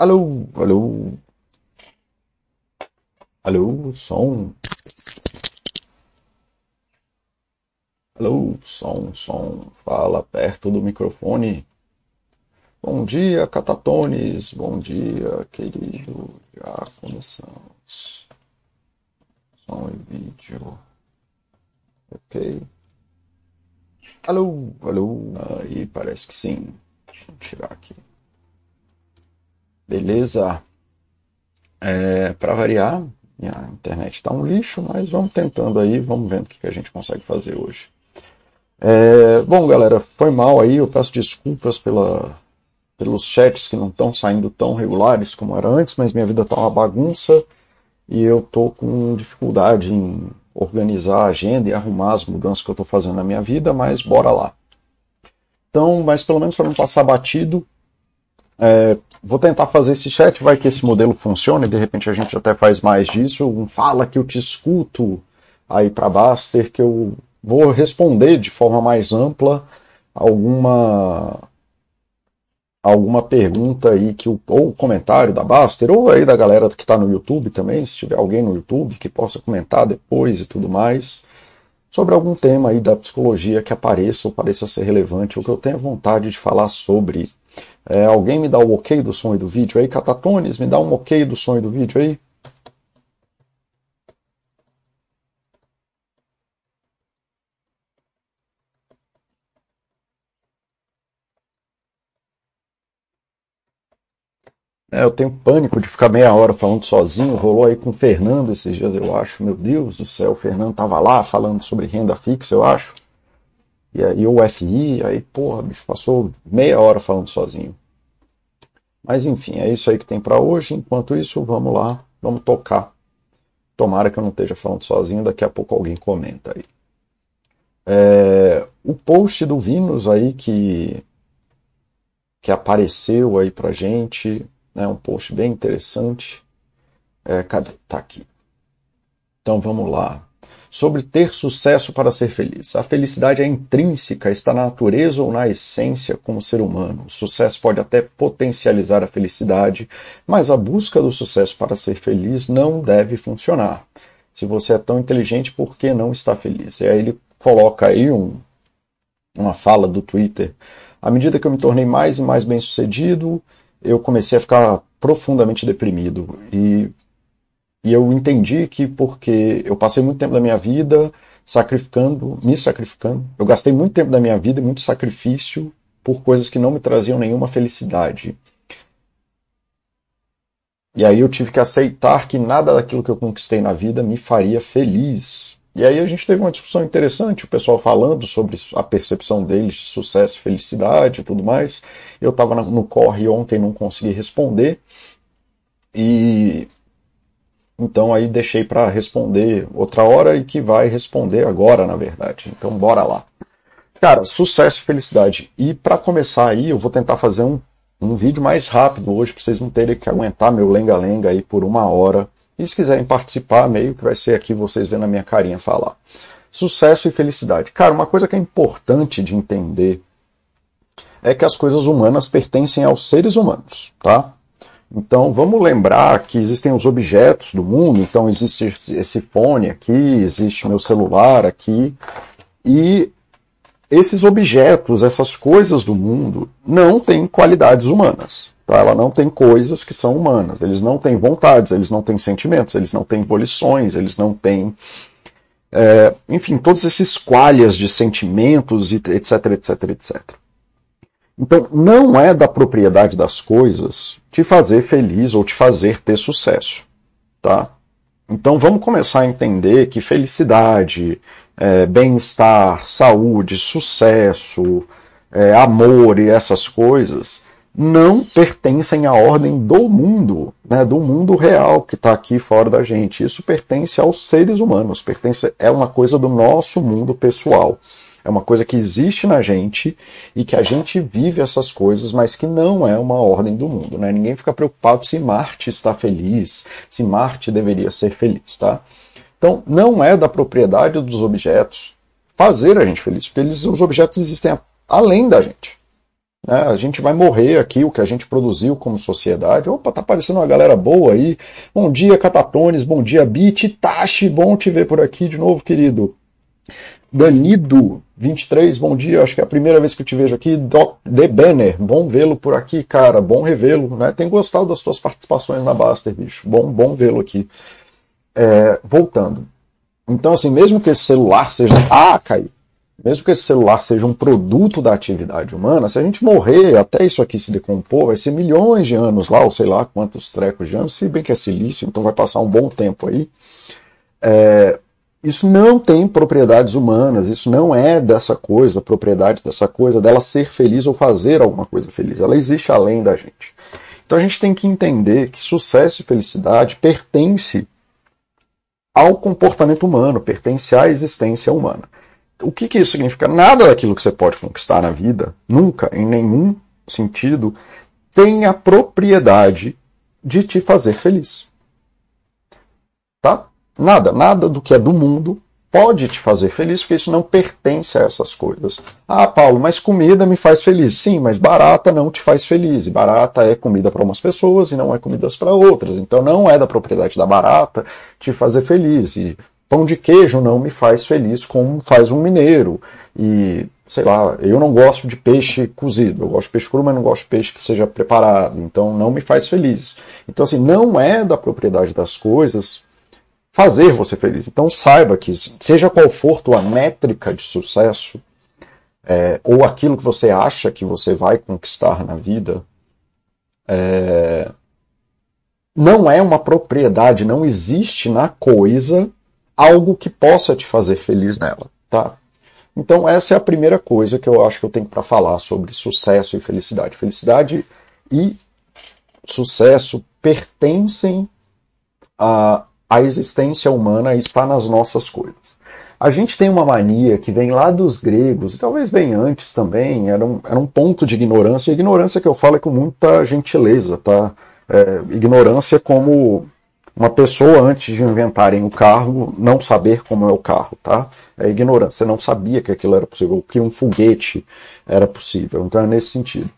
Alô, alô. Alô, som. Alô, som, som. Fala perto do microfone. Bom dia, Catatones. Bom dia, querido. Já começamos. Som e vídeo. Ok. Alô, alô. Aí, parece que sim. Vou tirar aqui. Beleza. É, Para variar, minha internet está um lixo, mas vamos tentando aí, vamos vendo o que a gente consegue fazer hoje. É, bom, galera, foi mal aí, eu peço desculpas pela, pelos chats que não estão saindo tão regulares como era antes, mas minha vida está uma bagunça e eu tô com dificuldade em organizar a agenda e arrumar as mudanças que eu estou fazendo na minha vida, mas bora lá. Então, mas pelo menos para não passar batido, é, vou tentar fazer esse chat, vai que esse modelo funcione, de repente a gente até faz mais disso. Um fala que eu te escuto aí para Baster, que eu vou responder de forma mais ampla alguma alguma pergunta aí que o, ou comentário da Baster ou aí da galera que está no YouTube também, se tiver alguém no YouTube que possa comentar depois e tudo mais sobre algum tema aí da psicologia que apareça ou pareça ser relevante ou que eu tenha vontade de falar sobre. É, alguém me dá o ok do som e do vídeo aí? Catatones, me dá um ok do som e do vídeo aí? É, eu tenho pânico de ficar meia hora falando sozinho. Rolou aí com o Fernando esses dias, eu acho. Meu Deus do céu, o Fernando tava lá falando sobre renda fixa, eu acho. E aí o FI, aí, porra, bicho, passou meia hora falando sozinho. Mas enfim, é isso aí que tem para hoje. Enquanto isso, vamos lá, vamos tocar. Tomara que eu não esteja falando sozinho, daqui a pouco alguém comenta aí. É, o post do Vinus aí que, que apareceu aí pra gente, né, um post bem interessante. É, cadê? Tá aqui. Então vamos lá. Sobre ter sucesso para ser feliz. A felicidade é intrínseca, está na natureza ou na essência como ser humano. O sucesso pode até potencializar a felicidade, mas a busca do sucesso para ser feliz não deve funcionar. Se você é tão inteligente, por que não está feliz? E aí ele coloca aí um, uma fala do Twitter. À medida que eu me tornei mais e mais bem sucedido, eu comecei a ficar profundamente deprimido. E, e eu entendi que porque eu passei muito tempo da minha vida sacrificando, me sacrificando, eu gastei muito tempo da minha vida e muito sacrifício por coisas que não me traziam nenhuma felicidade. E aí eu tive que aceitar que nada daquilo que eu conquistei na vida me faria feliz. E aí a gente teve uma discussão interessante, o pessoal falando sobre a percepção deles de sucesso, felicidade e tudo mais. Eu estava no corre ontem, não consegui responder. E então aí deixei para responder outra hora e que vai responder agora, na verdade. Então bora lá. Cara, sucesso e felicidade. E para começar aí, eu vou tentar fazer um, um vídeo mais rápido hoje, para vocês não terem que aguentar meu lenga-lenga aí por uma hora e se quiserem participar, meio que vai ser aqui vocês vendo a minha carinha falar. Sucesso e felicidade. Cara, uma coisa que é importante de entender é que as coisas humanas pertencem aos seres humanos, tá? Então vamos lembrar que existem os objetos do mundo, então existe esse fone aqui, existe meu celular aqui, e esses objetos, essas coisas do mundo, não têm qualidades humanas. Tá? Ela não tem coisas que são humanas. Eles não têm vontades, eles não têm sentimentos, eles não têm volições, eles não têm. É, enfim, todos esses qualhas de sentimentos, etc, etc, etc. Então, não é da propriedade das coisas te fazer feliz ou te fazer ter sucesso. Tá? Então, vamos começar a entender que felicidade, é, bem-estar, saúde, sucesso, é, amor e essas coisas não pertencem à ordem do mundo, né, do mundo real que está aqui fora da gente. Isso pertence aos seres humanos, pertence, é uma coisa do nosso mundo pessoal. É uma coisa que existe na gente e que a gente vive essas coisas, mas que não é uma ordem do mundo. Né? Ninguém fica preocupado se Marte está feliz, se Marte deveria ser feliz. Tá? Então, não é da propriedade dos objetos fazer a gente feliz, porque eles, os objetos existem além da gente. Né? A gente vai morrer aqui, o que a gente produziu como sociedade. Opa, tá aparecendo uma galera boa aí. Bom dia, Catatones, bom dia, Bit, Tashi, bom te ver por aqui de novo, querido. Danido, 23, bom dia, acho que é a primeira vez que eu te vejo aqui. The Banner, bom vê-lo por aqui, cara, bom revê-lo, né? Tenho gostado das suas participações na Baster, bicho, bom, bom vê-lo aqui. É, voltando. Então, assim, mesmo que esse celular seja. Ah, caiu mesmo que esse celular seja um produto da atividade humana, se a gente morrer até isso aqui se decompor, vai ser milhões de anos lá, ou sei lá quantos trecos de anos, se bem que é silício, então vai passar um bom tempo aí. É, isso não tem propriedades humanas, isso não é dessa coisa, propriedade dessa coisa, dela ser feliz ou fazer alguma coisa feliz. Ela existe além da gente. Então a gente tem que entender que sucesso e felicidade pertence ao comportamento humano, pertence à existência humana. O que, que isso significa? Nada daquilo que você pode conquistar na vida, nunca, em nenhum sentido, tem a propriedade de te fazer feliz. Tá? Nada, nada do que é do mundo pode te fazer feliz, porque isso não pertence a essas coisas. Ah, Paulo, mas comida me faz feliz. Sim, mas barata não te faz feliz. E barata é comida para umas pessoas e não é comida para outras. Então não é da propriedade da barata te fazer feliz. E Pão de queijo não me faz feliz como faz um mineiro. E, sei lá, eu não gosto de peixe cozido. Eu gosto de peixe cru, mas não gosto de peixe que seja preparado. Então não me faz feliz. Então, assim, não é da propriedade das coisas fazer você feliz. Então saiba que, seja qual for tua métrica de sucesso, é, ou aquilo que você acha que você vai conquistar na vida, é, não é uma propriedade, não existe na coisa algo que possa te fazer feliz nela, tá? Então essa é a primeira coisa que eu acho que eu tenho para falar sobre sucesso e felicidade. Felicidade e sucesso pertencem à, à existência humana está nas nossas coisas. A gente tem uma mania que vem lá dos gregos, talvez bem antes também, era um, era um ponto de ignorância. E ignorância que eu falo é com muita gentileza, tá? É, ignorância como uma pessoa, antes de inventarem o carro, não saber como é o carro, tá? É ignorância. Não sabia que aquilo era possível, que um foguete era possível. Então é nesse sentido.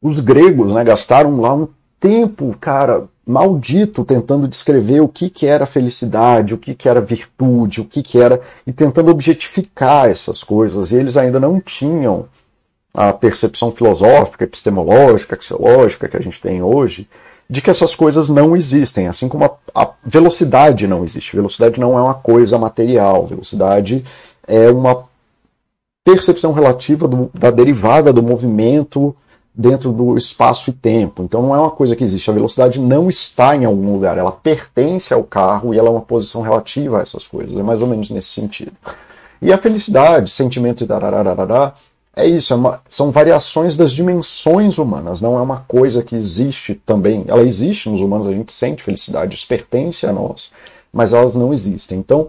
Os gregos né, gastaram lá um tempo, cara, maldito, tentando descrever o que, que era felicidade, o que, que era virtude, o que, que era. e tentando objetificar essas coisas. E eles ainda não tinham a percepção filosófica, epistemológica, axiológica que a gente tem hoje de que essas coisas não existem, assim como a, a, velocidade não existe. Velocidade não é uma coisa material, velocidade é uma percepção relativa do, da derivada do movimento dentro do espaço e tempo. Então não é uma coisa que existe. A velocidade não está em algum lugar, ela pertence ao carro e ela é uma posição relativa a essas coisas. É mais ou menos nesse sentido. E a felicidade, sentimentos e dararararará, é isso, é uma, são variações das dimensões humanas, não é uma coisa que existe também. Ela existe nos humanos, a gente sente felicidade, isso pertence a nós, mas elas não existem. Então,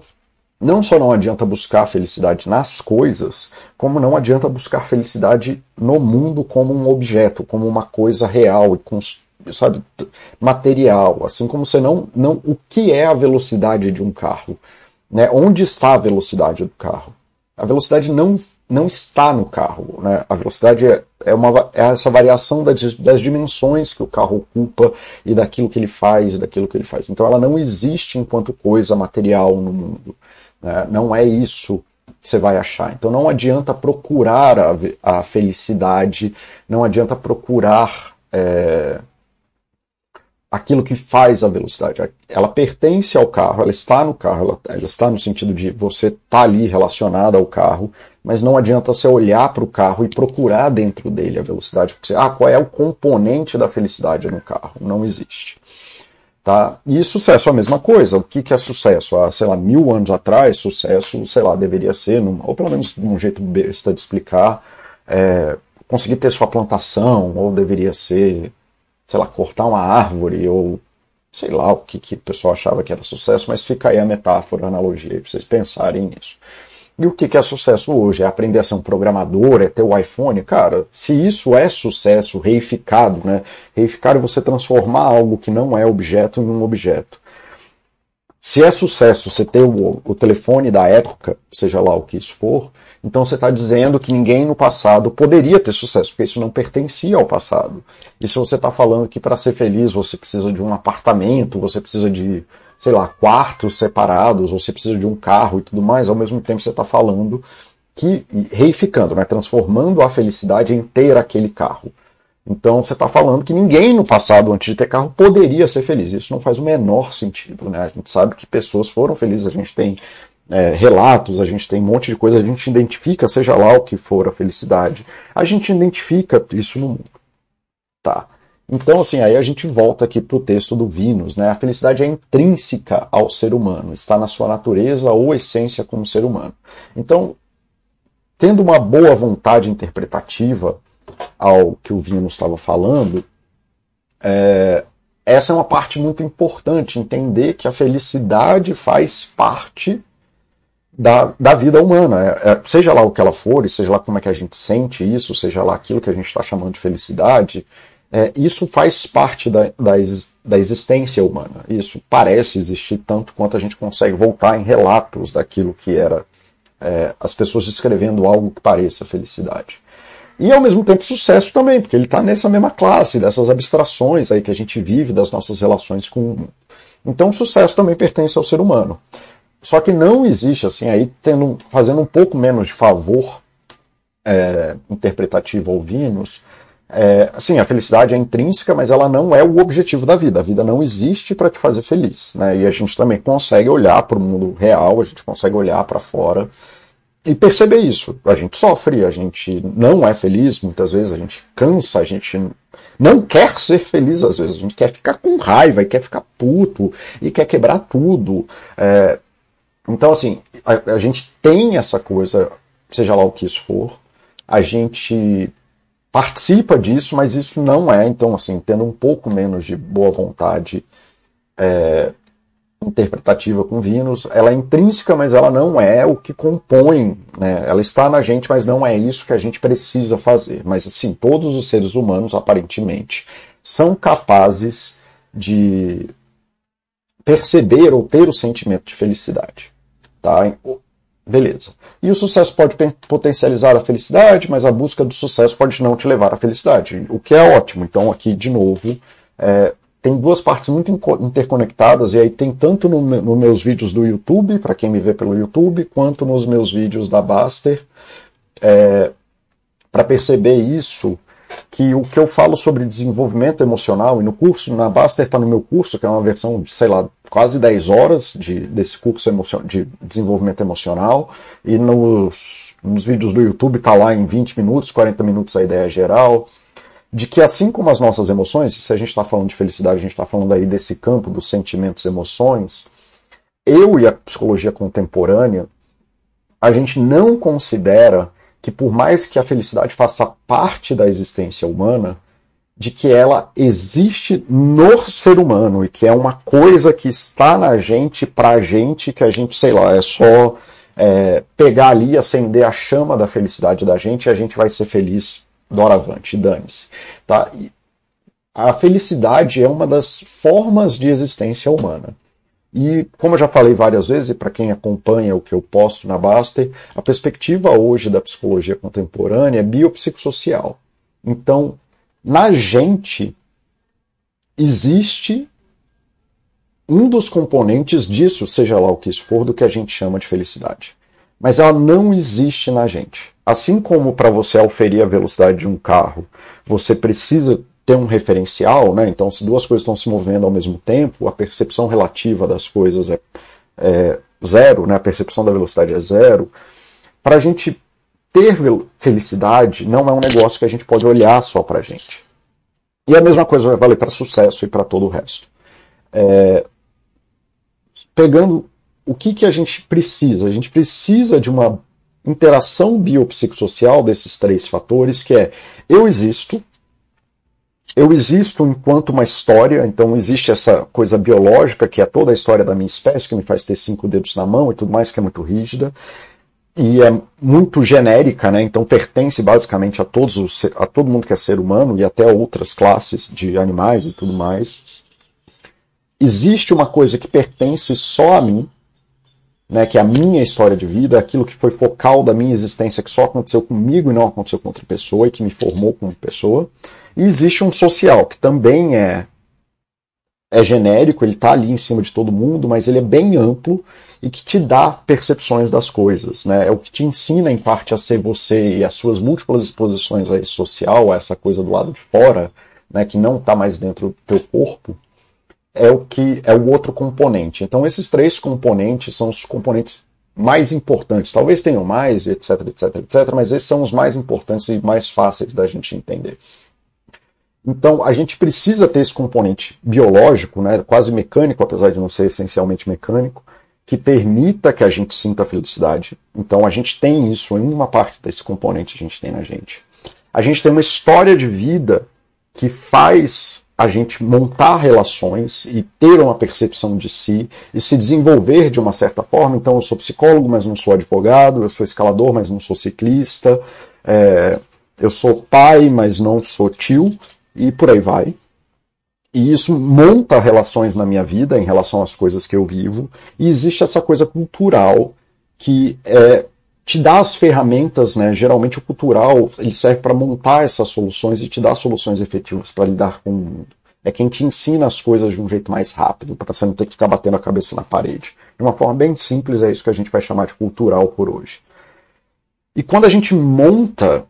não só não adianta buscar felicidade nas coisas, como não adianta buscar felicidade no mundo como um objeto, como uma coisa real e sabe, material. Assim como você não, não. O que é a velocidade de um carro? Né? Onde está a velocidade do carro? A velocidade não não está no carro. Né? A velocidade é, é, uma, é essa variação das, das, dimensões que o carro ocupa e daquilo que ele faz, daquilo que ele faz. Então ela não existe enquanto coisa material no mundo. Né? Não é isso que você vai achar. Então não adianta procurar a, a felicidade, não adianta procurar. É, aquilo que faz a velocidade. Ela pertence ao carro, ela está no carro, ela, ela está no sentido de você estar tá ali relacionada ao carro, mas não adianta você olhar para o carro e procurar dentro dele a velocidade, porque ah, qual é o componente da felicidade no carro? Não existe. Tá? E sucesso é a mesma coisa. O que, que é sucesso? Há, sei lá, mil anos atrás, sucesso, sei lá, deveria ser, num, ou pelo menos de um jeito besta de explicar, é, conseguir ter sua plantação, ou deveria ser sei lá, cortar uma árvore ou sei lá o que, que o pessoal achava que era sucesso, mas fica aí a metáfora, a analogia, para vocês pensarem nisso. E o que, é sucesso hoje? É aprender a ser um programador, é ter o iPhone? Cara, se isso é sucesso reificado, né? Reificar é você transformar algo que não é objeto em um objeto. Se é sucesso você ter o, o telefone da época, seja lá o que isso for, Então você está dizendo que ninguém no passado poderia ter sucesso, porque isso não pertencia ao passado. E se você está falando que para ser feliz você precisa de um apartamento, você precisa de, sei lá, quartos separados, você precisa de um carro e tudo mais, ao mesmo tempo você está falando que, reificando, né, transformando a felicidade em ter aquele carro. Então você está falando que ninguém no passado, antes de ter carro, poderia ser feliz. Isso não faz o menor sentido. Né? A gente sabe que pessoas foram felizes, a gente tem é, relatos, a gente tem um monte de coisa, a gente identifica, seja lá o que for a felicidade, a gente identifica isso no mundo. Tá. Então, assim, aí a gente volta aqui para o texto do Vinus, né? A felicidade é intrínseca ao ser humano, está na sua natureza ou essência como ser humano. Então, tendo uma boa vontade interpretativa, ao que o Vino estava falando, é, essa é uma parte muito importante, entender que a felicidade faz parte da, da vida humana. É, é, seja lá o que ela for, seja lá como é que a gente sente isso, seja lá aquilo que a gente está chamando de felicidade, é, isso faz parte da, da, da existência humana. Isso parece existir tanto quanto a gente consegue voltar em relatos daquilo que era é, as pessoas descrevendo algo que pareça felicidade. E ao mesmo tempo sucesso também, porque ele está nessa mesma classe, dessas abstrações aí que a gente vive das nossas relações com o mundo. Então sucesso também pertence ao ser humano. Só que não existe, assim, aí tendo, fazendo um pouco menos de favor é, interpretativo ao Vinus, é, assim, a felicidade é intrínseca, mas ela não é o objetivo da vida. A vida não existe para te fazer feliz, né? E a gente também consegue olhar para o mundo real, a gente consegue olhar para fora e perceber isso. A gente sofre, a gente não é feliz muitas vezes, a gente cansa, a gente não quer ser feliz às vezes, a gente quer ficar com raiva e quer ficar puto e quer quebrar tudo. É, então, assim, a, a gente tem essa coisa, seja lá o que isso for, a gente participa disso, mas isso não é, então, assim, tendo um pouco menos de boa vontade, é, interpretativa com Vênus, ela é intrínseca, mas ela não é o que compõe, né? Ela está na gente, mas não é isso que a gente precisa fazer. Mas assim, todos os seres humanos, aparentemente, são capazes de perceber ou ter o sentimento de felicidade. Tá? Beleza. E o sucesso pode potencializar a felicidade, mas a busca do sucesso pode não te levar à felicidade, o que é ótimo. Então, aqui, de novo, é, tem duas partes muito interconectadas, e aí tem tanto nos no meus vídeos do YouTube, para quem me vê pelo YouTube, quanto nos meus vídeos da Baster, é, para perceber isso, que o que eu falo sobre desenvolvimento emocional, e no curso, na Baster está no meu curso, que é uma versão de, sei lá, quase 10 horas de, desse curso de desenvolvimento emocional, e nos, nos vídeos do YouTube está lá em 20 minutos, 40 minutos a ideia geral, de que assim como as nossas emoções, se a gente está falando de felicidade, a gente está falando aí desse campo dos sentimentos e emoções, eu e a psicologia contemporânea, a gente não considera que por mais que a felicidade faça parte da existência humana, de que ela existe no ser humano e que é uma coisa que está na gente, pra gente, que a gente, sei lá, é só é, pegar ali, acender a chama da felicidade da gente e a gente vai ser feliz doravante, dane-se. Tá? A felicidade é uma das formas de existência humana. E, como eu já falei várias vezes, e para quem acompanha o que eu posto na Baster, a perspectiva hoje da psicologia contemporânea é biopsicossocial. Então, na gente existe um dos componentes disso, seja lá o que isso for, do que a gente chama de felicidade. Mas ela não existe na gente. Assim como para você auferir a velocidade de um carro, você precisa ter um referencial, né? Então, se duas coisas estão se movendo ao mesmo tempo, a percepção relativa das coisas é, é zero, né? A percepção da velocidade é zero. Para a gente ter felicidade, não é um negócio que a gente pode olhar só para a gente. E a mesma coisa vai valer para sucesso e para todo o resto. É, pegando o que, que a gente precisa? A gente precisa de uma interação biopsicossocial desses três fatores, que é eu existo, eu existo enquanto uma história, então existe essa coisa biológica, que é toda a história da minha espécie, que me faz ter cinco dedos na mão e tudo mais, que é muito rígida, e é muito genérica, né? então pertence basicamente a, todos os, a todo mundo que é ser humano e até outras classes de animais e tudo mais. Existe uma coisa que pertence só a mim, né, que é a minha história de vida, aquilo que foi focal da minha existência, que só aconteceu comigo e não aconteceu com outra pessoa e que me formou como pessoa. E existe um social, que também é, é genérico, ele está ali em cima de todo mundo, mas ele é bem amplo e que te dá percepções das coisas. Né? É o que te ensina, em parte, a ser você e as suas múltiplas exposições a esse social, a essa coisa do lado de fora, né, que não está mais dentro do teu corpo, é o que é o outro componente. Então, esses três componentes são os componentes mais importantes. Talvez tenham mais, etc, etc, etc, mas esses são os mais importantes e mais fáceis da gente entender. Então, a gente precisa ter esse componente biológico, né, quase mecânico, apesar de não ser essencialmente mecânico, que permita que a gente sinta felicidade. Então, a gente tem isso em uma parte desse componente, a gente tem na gente. A gente tem uma história de vida que faz a gente montar relações e ter uma percepção de si e se desenvolver de uma certa forma. Então, eu sou psicólogo, mas não sou advogado, eu sou escalador, mas não sou ciclista, é, eu sou pai, mas não sou tio, e por aí vai. E isso monta relações na minha vida em relação às coisas que eu vivo. E existe essa coisa cultural que é, te dá as ferramentas, né? Geralmente o cultural ele serve para montar essas soluções e te dar soluções efetivas para lidar com o mundo. É quem te ensina as coisas de um jeito mais rápido, para você não ter que ficar batendo a cabeça na parede. De uma forma bem simples, é isso que a gente vai chamar de cultural por hoje. E quando a gente monta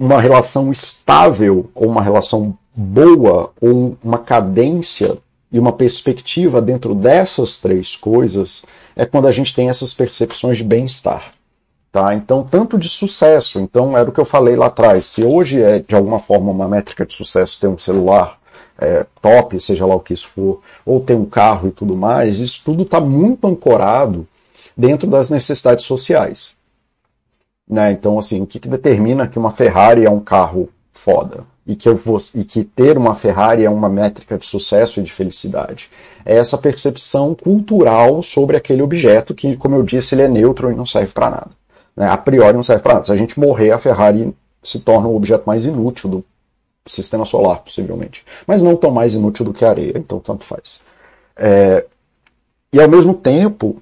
uma relação estável, ou uma relação boa, ou uma cadência e uma perspectiva dentro dessas três coisas, é quando a gente tem essas percepções de bem-estar. Tá? Então, tanto de sucesso, então era o que eu falei lá atrás. Se hoje é de alguma forma uma métrica de sucesso ter um celular é, top, seja lá o que isso for, ou ter um carro e tudo mais, isso tudo está muito ancorado dentro das necessidades sociais. Né? Então, assim, o que, que determina que uma Ferrari é um carro foda? E que, eu vou, e que ter uma Ferrari é uma métrica de sucesso e de felicidade. É essa percepção cultural sobre aquele objeto que, como eu disse, ele é neutro e não serve para nada. Né? A priori não serve para nada. Se a gente morrer, a Ferrari se torna o objeto mais inútil do sistema solar, possivelmente. Mas não tão mais inútil do que a areia, então tanto faz. É, e ao mesmo tempo,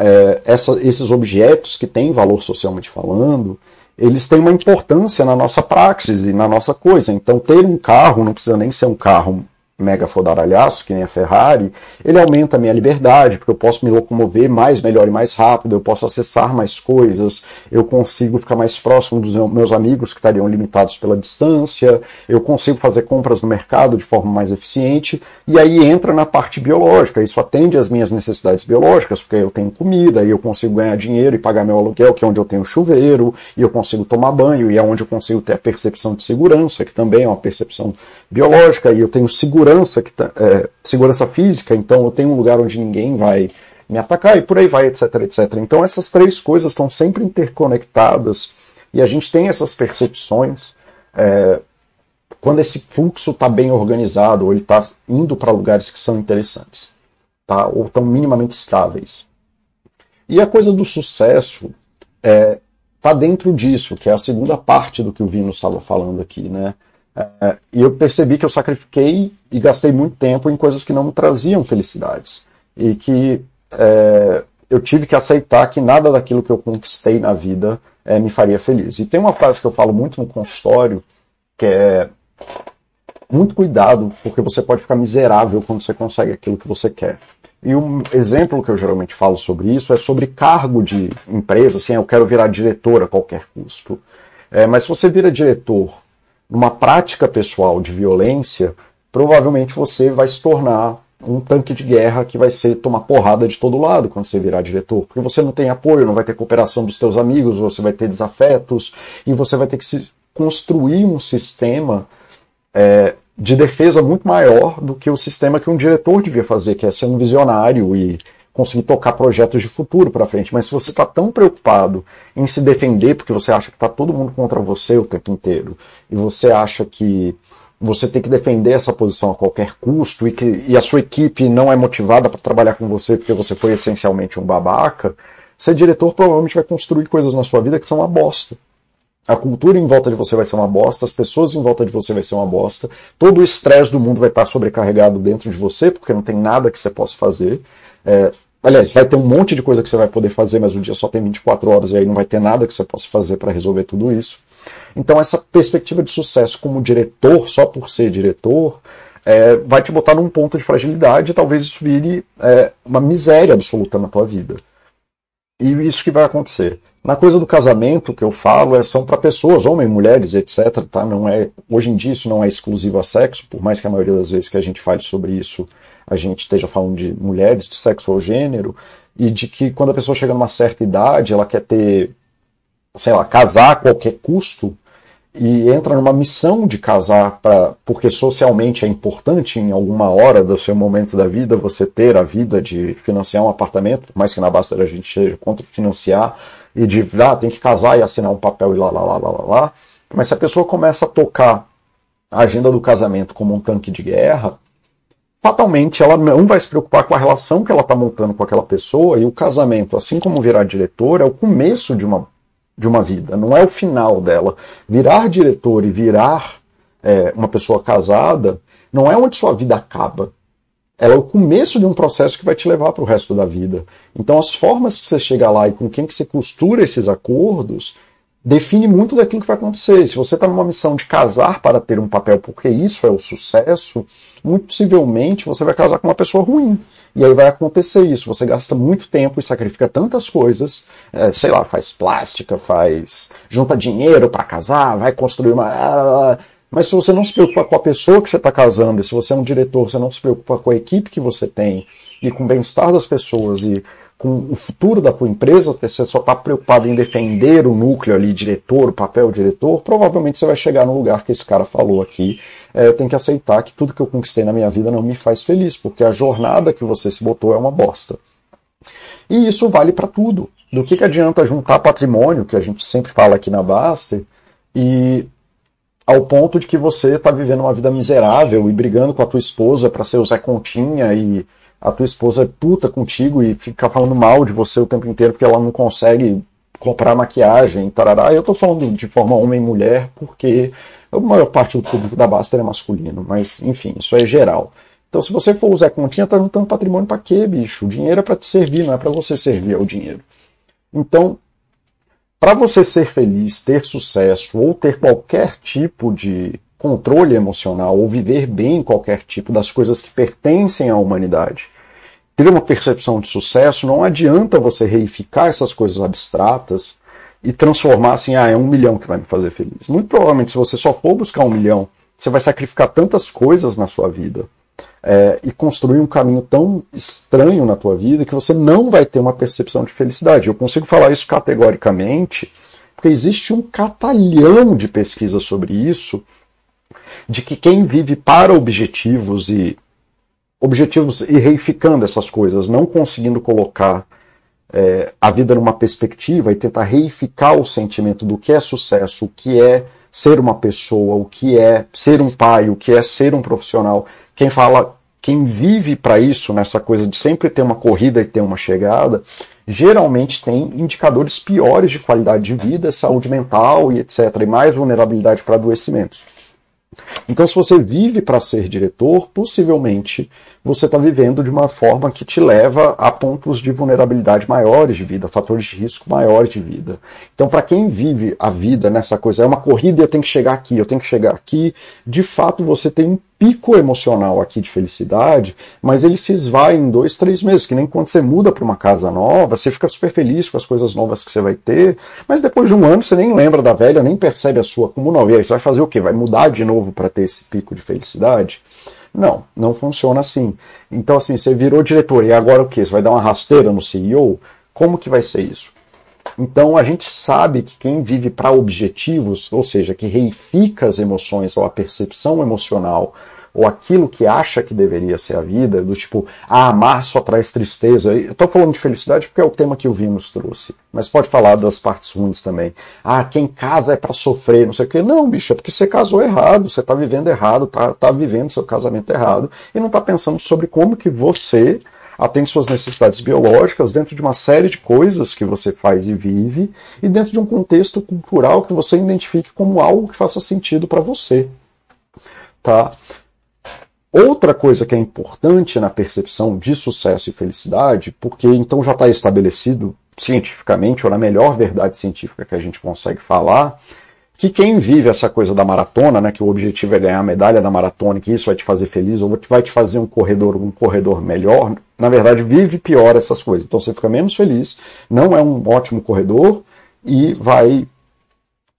é, essa, esses objetos que têm valor socialmente falando, eles têm uma importância na nossa praxis e na nossa coisa. Então, ter um carro, não precisa nem ser um carro mega fodaralhaço, que nem a Ferrari, ele aumenta a minha liberdade, porque eu posso me locomover mais, melhor e mais rápido, eu posso acessar mais coisas, eu consigo ficar mais próximo dos meus amigos que estariam limitados pela distância, eu consigo fazer compras no mercado de forma mais eficiente, e aí entra na parte biológica, isso atende às minhas necessidades biológicas, porque eu tenho comida, e eu consigo ganhar dinheiro e pagar meu aluguel, que é onde eu tenho chuveiro, e eu consigo tomar banho, e é onde eu consigo ter a percepção de segurança, que também é uma percepção biológica, e eu tenho segurança segurança, que tá, é, segurança física, então eu tenho um lugar onde ninguém vai me atacar e por aí vai, etc, etc. Então essas três coisas estão sempre interconectadas e a gente tem essas percepções é, quando esse fluxo está bem organizado ou ele está indo para lugares que são interessantes, tá? ou estão minimamente estáveis. E a coisa do sucesso está é, tá dentro disso, que é a segunda parte do que o Vino estava falando aqui, né? É, e eu percebi que eu sacrifiquei e gastei muito tempo em coisas que não me traziam felicidades. E que é, eu tive que aceitar que nada daquilo que eu conquistei na vida é, me faria feliz. E tem uma frase que eu falo muito no consultório, que é muito cuidado, porque você pode ficar miserável quando você consegue aquilo que você quer. E um exemplo que eu geralmente falo sobre isso é sobre cargo de empresa, assim, eu quero virar diretor a qualquer custo. É, mas se você vira diretor numa prática pessoal de violência, provavelmente você vai se tornar um tanque de guerra que vai ser tomar porrada de todo lado quando você virar diretor, porque você não tem apoio, não vai ter cooperação dos teus amigos, você vai ter desafetos e você vai ter que se construir um sistema é, de defesa muito maior do que o sistema que um diretor devia fazer, que é ser um visionário e conseguir tocar projetos de futuro para frente. Mas se você está tão preocupado em se defender porque você acha que está todo mundo contra você o tempo inteiro e você acha que você tem que defender essa posição a qualquer custo e que e a sua equipe não é motivada para trabalhar com você porque você foi essencialmente um babaca, ser diretor provavelmente vai construir coisas na sua vida que são uma bosta. A cultura em volta de você vai ser uma bosta, as pessoas em volta de você vai ser uma bosta, todo o estresse do mundo vai estar sobrecarregado dentro de você, porque não tem nada que você possa fazer. É, Aliás, vai ter um monte de coisa que você vai poder fazer, mas o dia só tem 24 horas e aí não vai ter nada que você possa fazer para resolver tudo isso. Então, essa perspectiva de sucesso como diretor, só por ser diretor, é, vai te botar num ponto de fragilidade e talvez isso vire é, uma miséria absoluta na tua vida. E isso que vai acontecer. Na coisa do casamento que eu falo é, são para pessoas, homens, mulheres, etc. Tá? Não é, hoje em dia isso não é exclusivo a sexo, por mais que a maioria das vezes que a gente fale sobre isso, a gente esteja falando de mulheres, de sexo ou gênero, e de que quando a pessoa chega numa certa idade, ela quer ter, sei lá, casar a qualquer custo, e entra numa missão de casar para porque socialmente é importante em alguma hora do seu momento da vida você ter a vida de financiar um apartamento, mais que na Basta a gente seja contra financiar e de ah, tem que casar e assinar um papel e lá lá lá lá lá lá. Mas se a pessoa começa a tocar a agenda do casamento como um tanque de guerra, fatalmente ela não vai se preocupar com a relação que ela está montando com aquela pessoa e o casamento, assim como virar diretor, é o começo de uma de uma vida, não é o final dela. Virar diretor e virar é, uma pessoa casada não é onde sua vida acaba. Ela é o começo de um processo que vai te levar para o resto da vida. Então, as formas que você chega lá e com quem que você costura esses acordos define muito daquilo que vai acontecer. Se você está numa missão de casar para ter um papel, porque isso é o sucesso, muito possivelmente você vai casar com uma pessoa ruim. E aí vai acontecer isso. Você gasta muito tempo e sacrifica tantas coisas, é, sei lá, faz plástica, faz. junta dinheiro para casar, vai construir uma. Mas se você não se preocupa com a pessoa que você está casando, se você é um diretor, você não se preocupa com a equipe que você tem, e com o bem-estar das pessoas, e com o futuro da tua empresa, você só está preocupado em defender o núcleo ali, diretor, o papel diretor, provavelmente você vai chegar no lugar que esse cara falou aqui. É, eu tenho que aceitar que tudo que eu conquistei na minha vida não me faz feliz, porque a jornada que você se botou é uma bosta. E isso vale para tudo. Do que, que adianta juntar patrimônio, que a gente sempre fala aqui na Baster, e ao ponto de que você está vivendo uma vida miserável e brigando com a tua esposa para ser o Zé Continha e a tua esposa é puta contigo e fica falando mal de você o tempo inteiro porque ela não consegue comprar maquiagem, tarará. Eu tô falando de forma homem e mulher porque a maior parte do público da Baster é masculino, mas enfim, isso é geral. Então, se você for usar continha, tá juntando patrimônio para quê, bicho? O dinheiro é para te servir, não é para você servir ao dinheiro. Então, para você ser feliz, ter sucesso ou ter qualquer tipo de controle emocional ou viver bem qualquer tipo das coisas que pertencem à humanidade, ter uma percepção de sucesso, não adianta você reificar essas coisas abstratas e transformar assim, ah, é um milhão que vai me fazer feliz. Muito provavelmente, se você só for buscar um milhão, você vai sacrificar tantas coisas na sua vida é, e construir um caminho tão estranho na tua vida que você não vai ter uma percepção de felicidade. Eu consigo falar isso categoricamente porque existe um catalhão de pesquisa sobre isso de que quem vive para objetivos e objetivos e reificando essas coisas, não conseguindo colocar é, a vida numa perspectiva e tentar reificar o sentimento do que é sucesso, o que é ser uma pessoa, o que é ser um pai, o que é ser um profissional. Quem fala, quem vive para isso, nessa coisa de sempre ter uma corrida e ter uma chegada, geralmente tem indicadores piores de qualidade de vida, saúde mental e etc, e mais vulnerabilidade para adoecimentos. Então, se você vive para ser diretor, possivelmente você está vivendo de uma forma que te leva a pontos de vulnerabilidade maiores de vida, fatores de risco maiores de vida. Então, para quem vive a vida nessa coisa, é uma corrida, eu tenho que chegar aqui, eu tenho que chegar aqui, de fato você tem um pico emocional aqui de felicidade, mas ele se esvai em dois, três meses, que nem quando você muda para uma casa nova, você fica super feliz com as coisas novas que você vai ter, mas depois de um ano você nem lembra da velha, nem percebe a sua como nova. E aí você vai fazer o quê? Vai mudar de novo para ter esse pico de felicidade? Não, não funciona assim. Então, assim, você virou diretor e agora o quê? Você vai dar uma rasteira no CEO? Como que vai ser isso? Então a gente sabe que quem vive para objetivos, ou seja, que reifica as emoções ou a percepção emocional ou aquilo que acha que deveria ser a vida, do tipo, ah, amar só traz tristeza. Eu estou falando de felicidade porque é o tema que o Vinho nos trouxe, mas pode falar das partes ruins também. Ah, quem casa é para sofrer, não sei o quê. Não, bicho, é porque você casou errado, você está vivendo errado, está tá vivendo seu casamento errado e não está pensando sobre como que você atende suas necessidades biológicas dentro de uma série de coisas que você faz e vive e dentro de um contexto cultural que você identifique como algo que faça sentido para você. Tá? Outra coisa que é importante na percepção de sucesso e felicidade, porque então já está estabelecido cientificamente, ou na melhor verdade científica que a gente consegue falar, que quem vive essa coisa da maratona, né, que o objetivo é ganhar a medalha da maratona, que isso vai te fazer feliz, ou vai te fazer um corredor, um corredor melhor, na verdade vive pior essas coisas. Então você fica menos feliz, não é um ótimo corredor e vai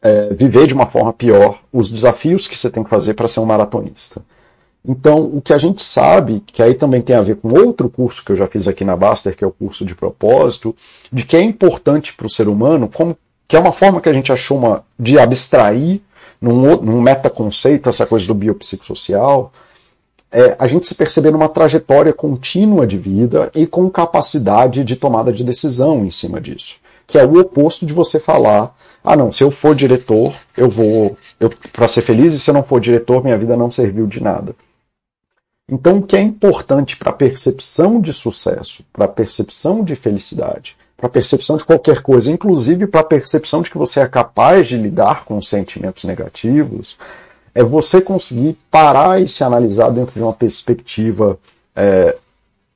é, viver de uma forma pior os desafios que você tem que fazer para ser um maratonista. Então, o que a gente sabe, que aí também tem a ver com outro curso que eu já fiz aqui na Baster, que é o curso de propósito, de que é importante para o ser humano, como que é uma forma que a gente achou uma, de abstrair num, num metaconceito essa coisa do biopsicossocial, é a gente se perceber numa trajetória contínua de vida e com capacidade de tomada de decisão em cima disso. Que é o oposto de você falar, ah não, se eu for diretor, eu vou, para ser feliz, e se eu não for diretor, minha vida não serviu de nada. Então, o que é importante para a percepção de sucesso, para a percepção de felicidade, para a percepção de qualquer coisa, inclusive para a percepção de que você é capaz de lidar com sentimentos negativos, é você conseguir parar e se analisar dentro de uma perspectiva é,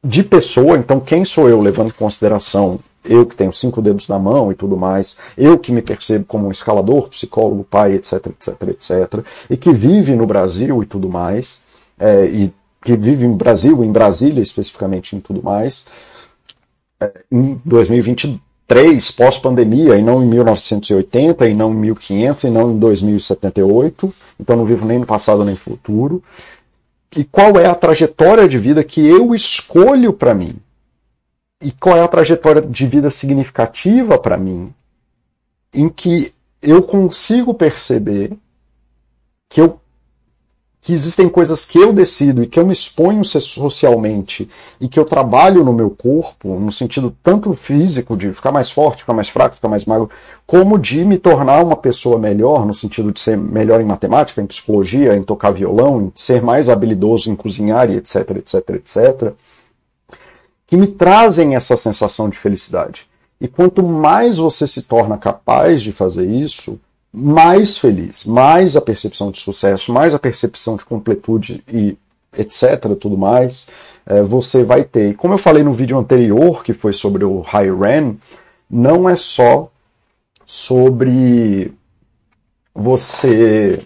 de pessoa. Então, quem sou eu, levando em consideração eu que tenho cinco dedos na mão e tudo mais, eu que me percebo como um escalador, psicólogo, pai, etc, etc, etc, e que vive no Brasil e tudo mais, é, e que vive em Brasil, em Brasília especificamente, e tudo mais, em 2023, pós-pandemia, e não em 1980, e não em 1500, e não em 2078. Então não vivo nem no passado nem no futuro. E qual é a trajetória de vida que eu escolho para mim? E qual é a trajetória de vida significativa para mim? Em que eu consigo perceber que eu que existem coisas que eu decido e que eu me exponho socialmente e que eu trabalho no meu corpo, no sentido tanto físico, de ficar mais forte, ficar mais fraco, ficar mais magro, como de me tornar uma pessoa melhor, no sentido de ser melhor em matemática, em psicologia, em tocar violão, em ser mais habilidoso em cozinhar e etc, etc, etc, que me trazem essa sensação de felicidade. E quanto mais você se torna capaz de fazer isso, mais feliz, mais a percepção de sucesso, mais a percepção de completude e etc, tudo mais, é, você vai ter. Como eu falei no vídeo anterior, que foi sobre o High Ren, não é só sobre você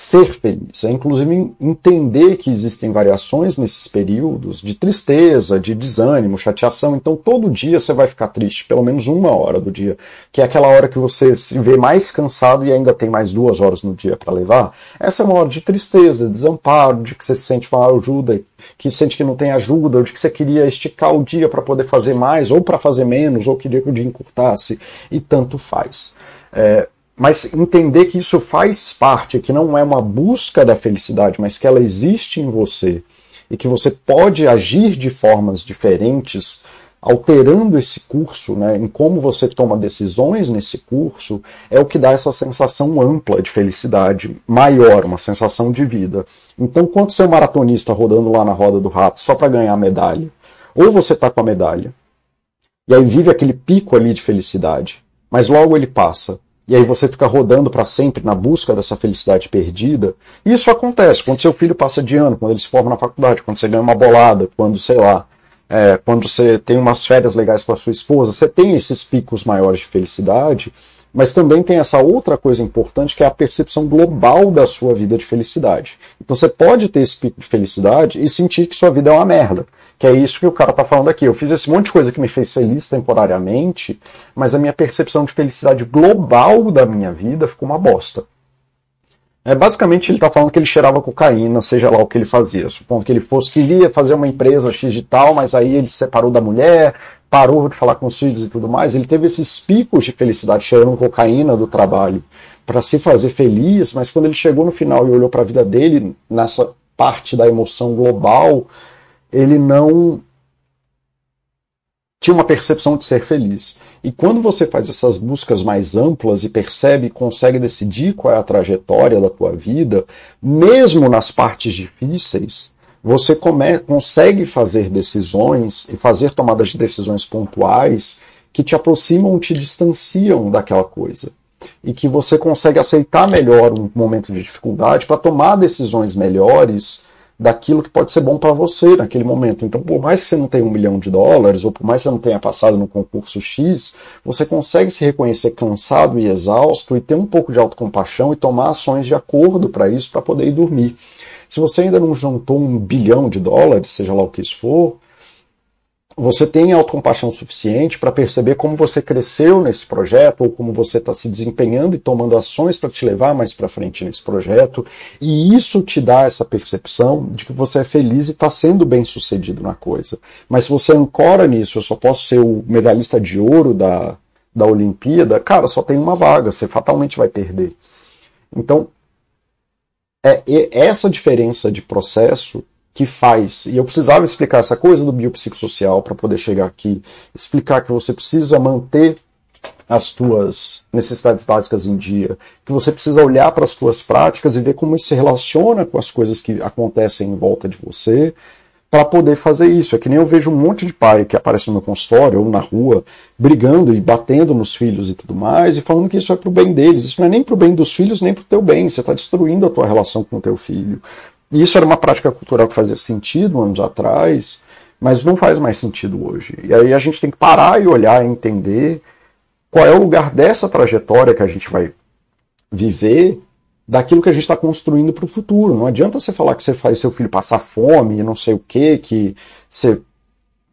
ser feliz, é inclusive entender que existem variações nesses períodos de tristeza, de desânimo, chateação. Então todo dia você vai ficar triste, pelo menos uma hora do dia, que é aquela hora que você se vê mais cansado e ainda tem mais duas horas no dia para levar. Essa é uma hora de tristeza, de desamparo, de que você se sente uma ajuda, que sente que não tem ajuda, ou de que você queria esticar o dia para poder fazer mais, ou para fazer menos, ou queria que o dia encurtasse, e tanto faz. É, mas entender que isso faz parte, que não é uma busca da felicidade, mas que ela existe em você e que você pode agir de formas diferentes, alterando esse curso, né, em como você toma decisões nesse curso, é o que dá essa sensação ampla de felicidade maior, uma sensação de vida. Então, quando você é um maratonista rodando lá na roda do rato só para ganhar a medalha, ou você está com a medalha, e aí vive aquele pico ali de felicidade, mas logo ele passa, e aí você fica rodando para sempre na busca dessa felicidade perdida. Isso acontece quando seu filho passa de ano, quando ele se forma na faculdade, quando você ganha uma bolada, quando, sei lá, é, quando você tem umas férias legais para sua esposa, você tem esses picos maiores de felicidade, mas também tem essa outra coisa importante que é a percepção global da sua vida de felicidade. Então você pode ter esse pico de felicidade e sentir que sua vida é uma merda. Que é isso que o cara tá falando aqui. Eu fiz esse monte de coisa que me fez feliz temporariamente, mas a minha percepção de felicidade global da minha vida ficou uma bosta. É, basicamente, ele está falando que ele cheirava cocaína, seja lá o que ele fazia. Supondo que ele fosse, queria fazer uma empresa X de tal, mas aí ele se separou da mulher, parou de falar com os filhos e tudo mais. Ele teve esses picos de felicidade cheirando cocaína do trabalho para se fazer feliz, mas quando ele chegou no final e olhou para a vida dele, nessa parte da emoção global, ele não tinha uma percepção de ser feliz. E quando você faz essas buscas mais amplas e percebe e consegue decidir qual é a trajetória da tua vida, mesmo nas partes difíceis, você come, consegue fazer decisões e fazer tomadas de decisões pontuais que te aproximam, te distanciam daquela coisa. E que você consegue aceitar melhor um momento de dificuldade para tomar decisões melhores daquilo que pode ser bom para você naquele momento. Então, por mais que você não tenha um milhão de dólares, ou por mais que você não tenha passado no concurso X, você consegue se reconhecer cansado e exausto e ter um pouco de autocompaixão e tomar ações de acordo para isso, para poder ir dormir. Se você ainda não juntou um bilhão de dólares, seja lá o que isso for, você tem autocompaixão suficiente para perceber como você cresceu nesse projeto ou como você está se desempenhando e tomando ações para te levar mais para frente nesse projeto, e isso te dá essa percepção de que você é feliz e está sendo bem sucedido na coisa. Mas se você ancora nisso, eu só posso ser o medalhista de ouro da, da Olimpíada, cara, só tem uma vaga, você fatalmente vai perder. Então, é, essa diferença de processo que faz, e eu precisava explicar essa coisa do biopsicossocial para poder chegar aqui, explicar que você precisa manter as tuas necessidades básicas em dia, que você precisa olhar para as tuas práticas e ver como isso se relaciona com as coisas que acontecem em volta de você, para poder fazer isso. É que nem eu vejo um monte de pai que aparece no meu consultório ou na rua, brigando e batendo nos filhos e tudo mais, e falando que isso é pro bem deles. Isso não é nem pro bem dos filhos, nem pro teu bem. Você está destruindo a tua relação com o teu filho. E isso era uma prática cultural que fazia sentido anos atrás, mas não faz mais sentido hoje. E aí a gente tem que parar e olhar e entender qual é o lugar dessa trajetória que a gente vai viver daquilo que a gente está construindo para o futuro. Não adianta você falar que você faz seu filho passar fome e não sei o que, que você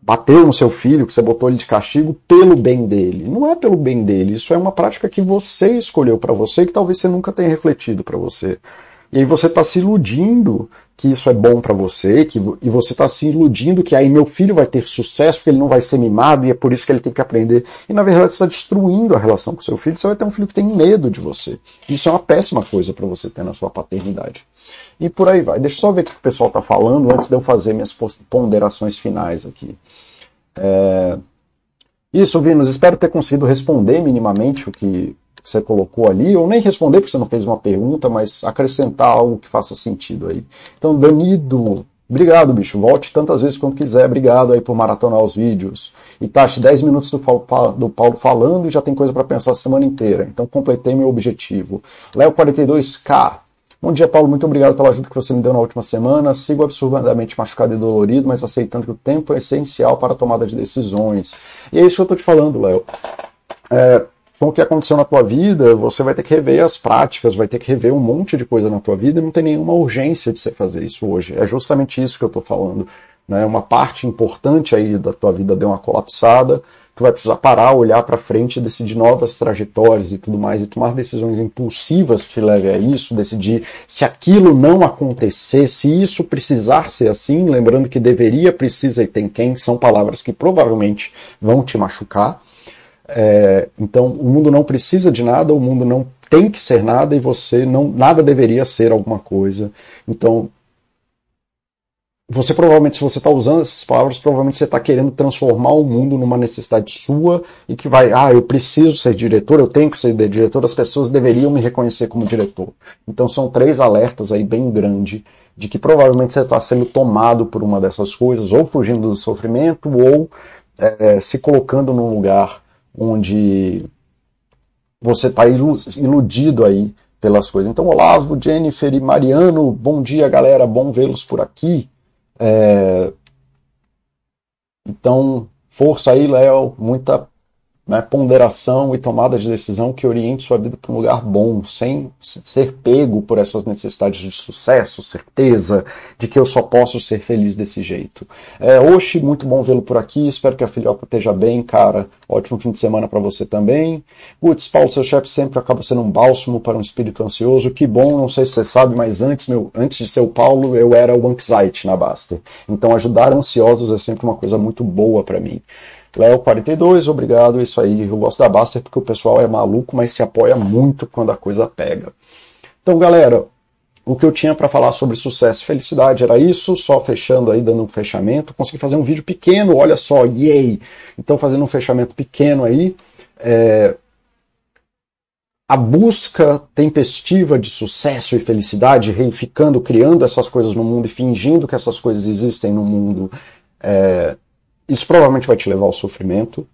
bateu no seu filho, que você botou ele de castigo pelo bem dele. Não é pelo bem dele, isso é uma prática que você escolheu para você que talvez você nunca tenha refletido para você. E aí você está se iludindo que isso é bom para você, que, e você está se iludindo que aí meu filho vai ter sucesso porque ele não vai ser mimado e é por isso que ele tem que aprender. E na verdade você está destruindo a relação com seu filho, você vai ter um filho que tem medo de você. Isso é uma péssima coisa para você ter na sua paternidade. E por aí vai. Deixa eu só ver o que o pessoal está falando antes de eu fazer minhas ponderações finais aqui. É... Isso, Vinos, espero ter conseguido responder minimamente o que que você colocou ali, ou nem responder porque você não fez uma pergunta, mas acrescentar algo que faça sentido aí. Então, Danido, obrigado, bicho. Volte tantas vezes quanto quiser. Obrigado aí por maratonar os vídeos. E Tashi, 10 minutos do Paulo, do Paulo falando e já tem coisa para pensar a semana inteira. Então, completei meu objetivo. Léo42K. Bom dia, Paulo. Muito obrigado pela ajuda que você me deu na última semana. Sigo absurdamente machucado e dolorido, mas aceitando que o tempo é essencial para a tomada de decisões. E é isso que eu estou te falando, Léo. É, com o que aconteceu na tua vida, você vai ter que rever as práticas, vai ter que rever um monte de coisa na tua vida e não tem nenhuma urgência de você fazer isso hoje. É justamente isso que eu estou falando. Né? Uma parte importante aí da tua vida deu uma colapsada, tu vai precisar parar, olhar para frente, decidir novas trajetórias e tudo mais, e tomar decisões impulsivas que levem a isso, decidir se aquilo não acontecer, se isso precisar ser assim, lembrando que deveria, precisa e tem quem, são palavras que provavelmente vão te machucar, é, então, o mundo não precisa de nada, o mundo não tem que ser nada e você não nada deveria ser alguma coisa. Então, você provavelmente, se você está usando essas palavras, provavelmente você está querendo transformar o mundo numa necessidade sua e que vai, ah, eu preciso ser diretor, eu tenho que ser diretor, as pessoas deveriam me reconhecer como diretor. Então são três alertas aí bem grandes de que provavelmente você está sendo tomado por uma dessas coisas, ou fugindo do sofrimento, ou é, se colocando num lugar onde você está iludido aí pelas coisas. Então, Olavo, Jennifer e Mariano, bom dia, galera, bom vê-los por aqui. É... Então, força aí, Léo, muita né, ponderação e tomada de decisão que oriente sua vida para um lugar bom, sem ser pego por essas necessidades de sucesso, certeza de que eu só posso ser feliz desse jeito. É, Oxi, muito bom vê-lo por aqui, espero que a filhota esteja bem, cara. Ótimo fim de semana para você também. Putz, Paulo, seu chefe sempre acaba sendo um bálsamo para um espírito ansioso. Que bom, não sei se você sabe, mas antes, meu, antes de ser o Paulo, eu era o Anxiety na Basta. Então ajudar ansiosos é sempre uma coisa muito boa para mim. Léo42, obrigado, isso aí. Eu gosto da Baster porque o pessoal é maluco, mas se apoia muito quando a coisa pega. Então, galera, o que eu tinha para falar sobre sucesso e felicidade era isso, só fechando aí, dando um fechamento. Consegui fazer um vídeo pequeno, olha só, yay! Então, fazendo um fechamento pequeno aí. É... A busca tempestiva de sucesso e felicidade, reificando, criando essas coisas no mundo e fingindo que essas coisas existem no mundo, é isso provavelmente vai te levar ao sofrimento.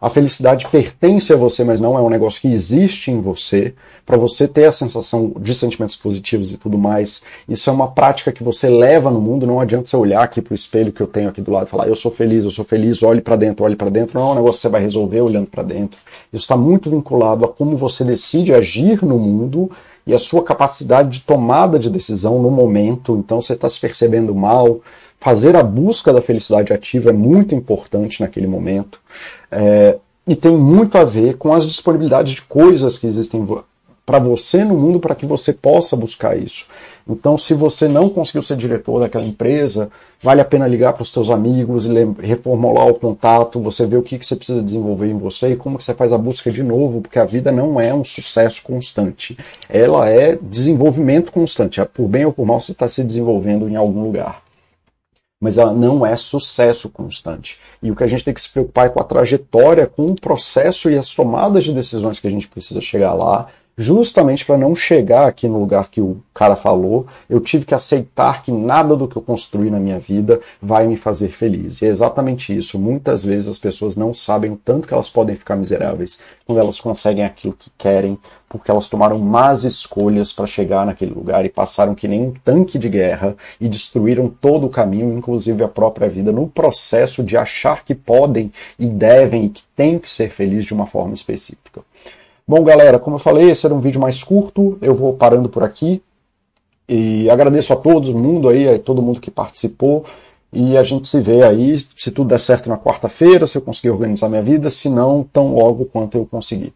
A felicidade pertence a você, mas não é um negócio que existe em você. Para você ter a sensação de sentimentos positivos e tudo mais, isso é uma prática que você leva no mundo. Não adianta você olhar aqui para o espelho que eu tenho aqui do lado e falar, eu sou feliz, eu sou feliz, olhe para dentro, olhe para dentro. Não é um negócio que você vai resolver olhando para dentro. Isso está muito vinculado a como você decide agir no mundo e a sua capacidade de tomada de decisão no momento. Então você está se percebendo mal, fazer a busca da felicidade ativa é muito importante naquele momento. É, e tem muito a ver com as disponibilidades de coisas que existem para você no mundo para que você possa buscar isso. Então, se você não conseguiu ser diretor daquela empresa, vale a pena ligar para os seus amigos e reformular o contato, você vê o que, que você precisa desenvolver em você e como que você faz a busca de novo, porque a vida não é um sucesso constante. Ela é desenvolvimento constante. É por bem ou por mal, você está se desenvolvendo em algum lugar mas ela não é sucesso constante. E o que a gente tem que se preocupar é com a trajetória, com o processo e as tomadas de decisões que a gente precisa chegar lá, justamente para não chegar aqui no lugar que o cara falou, eu tive que aceitar que nada do que eu construí na minha vida vai me fazer feliz. E é exatamente isso. Muitas vezes as pessoas não sabem o tanto que elas podem ficar miseráveis quando elas conseguem aquilo que querem, porque elas tomaram más escolhas para chegar naquele lugar e passaram que nem um tanque de guerra e destruíram todo o caminho, inclusive a própria vida, no processo de achar que podem e devem e que têm que ser felizes de uma forma específica. Bom, galera, como eu falei, esse era um vídeo mais curto, eu vou parando por aqui. E agradeço a todo mundo aí, a todo mundo que participou. E a gente se vê aí, se tudo der certo na quarta-feira, se eu conseguir organizar minha vida, se não, tão logo quanto eu conseguir.